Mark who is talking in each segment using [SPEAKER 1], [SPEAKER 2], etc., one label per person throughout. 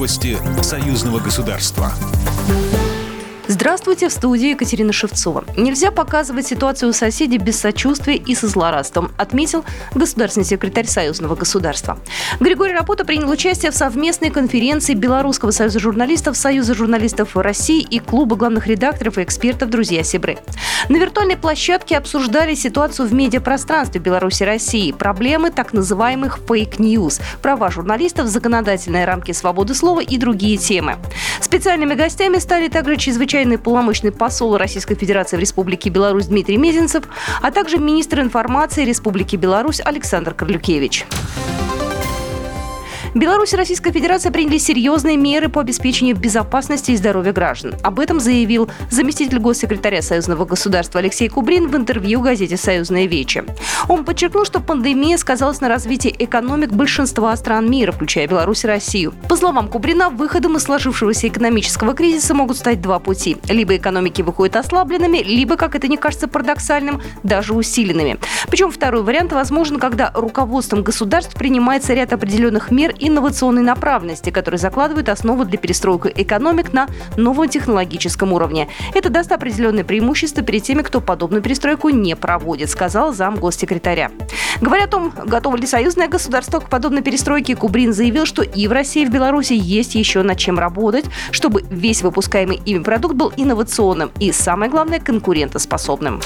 [SPEAKER 1] Новости союзного государства.
[SPEAKER 2] Здравствуйте, в студии Екатерина Шевцова. Нельзя показывать ситуацию у соседей без сочувствия и со злорадством, отметил государственный секретарь Союзного государства. Григорий Рапота принял участие в совместной конференции Белорусского союза журналистов, Союза журналистов России и Клуба главных редакторов и экспертов «Друзья Сябры». На виртуальной площадке обсуждали ситуацию в медиапространстве Беларуси и России, проблемы так называемых fake news, права журналистов, законодательные рамки свободы слова и другие темы. Специальными гостями стали также чрезвычайный полномочный посол Российской Федерации в Республике Беларусь Дмитрий Мезенцев, а также министр информации Республики Беларусь Александр Карлюкевич. Беларусь и Российская Федерация приняли серьезные меры по обеспечению безопасности и здоровья граждан. Об этом заявил заместитель госсекретаря Союзного государства Алексей Кубрин в интервью газете «Союзная Вечи». Он подчеркнул, что пандемия сказалась на развитии экономик большинства стран мира, включая Беларусь и Россию. По словам Кубрина, выходом из сложившегося экономического кризиса могут стать два пути. Либо экономики выходят ослабленными, либо, как это не кажется парадоксальным, даже усиленными. Причем второй вариант возможен, когда руководством государств принимается ряд определенных мер инновационной направленности, которые закладывают основу для перестройки экономик на новом технологическом уровне. Это даст определенные преимущества перед теми, кто подобную перестройку не проводит, сказал зам госсекретаря. Говоря о том, готово ли союзное государство к подобной перестройке, Кубрин заявил, что и в России, и в Беларуси есть еще над чем работать, чтобы весь выпускаемый ими продукт был инновационным и, самое главное, конкурентоспособным.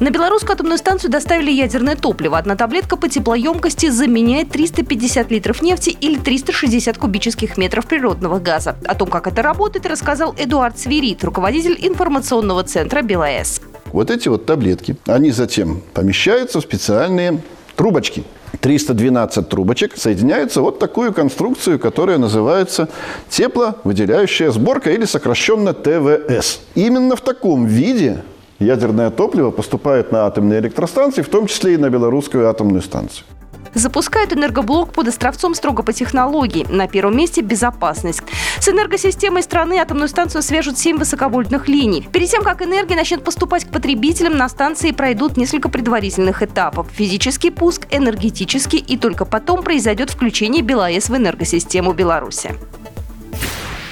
[SPEAKER 2] На белорусскую атомную станцию доставили ядерное топливо. Одна таблетка по теплоемкости заменяет 350 литров нефти или 360 кубических метров природного газа. О том, как это работает, рассказал Эдуард Свирит, руководитель информационного центра БелАЭС.
[SPEAKER 3] Вот эти вот таблетки, они затем помещаются в специальные трубочки. 312 трубочек соединяются вот такую конструкцию, которая называется тепловыделяющая сборка или сокращенно ТВС. Именно в таком виде ядерное топливо поступает на атомные электростанции, в том числе и на белорусскую атомную станцию.
[SPEAKER 2] Запускают энергоблок под Островцом строго по технологии. На первом месте безопасность. С энергосистемой страны атомную станцию свяжут 7 высоковольтных линий. Перед тем, как энергия начнет поступать к потребителям, на станции пройдут несколько предварительных этапов. Физический пуск, энергетический и только потом произойдет включение БелАЭС в энергосистему Беларуси.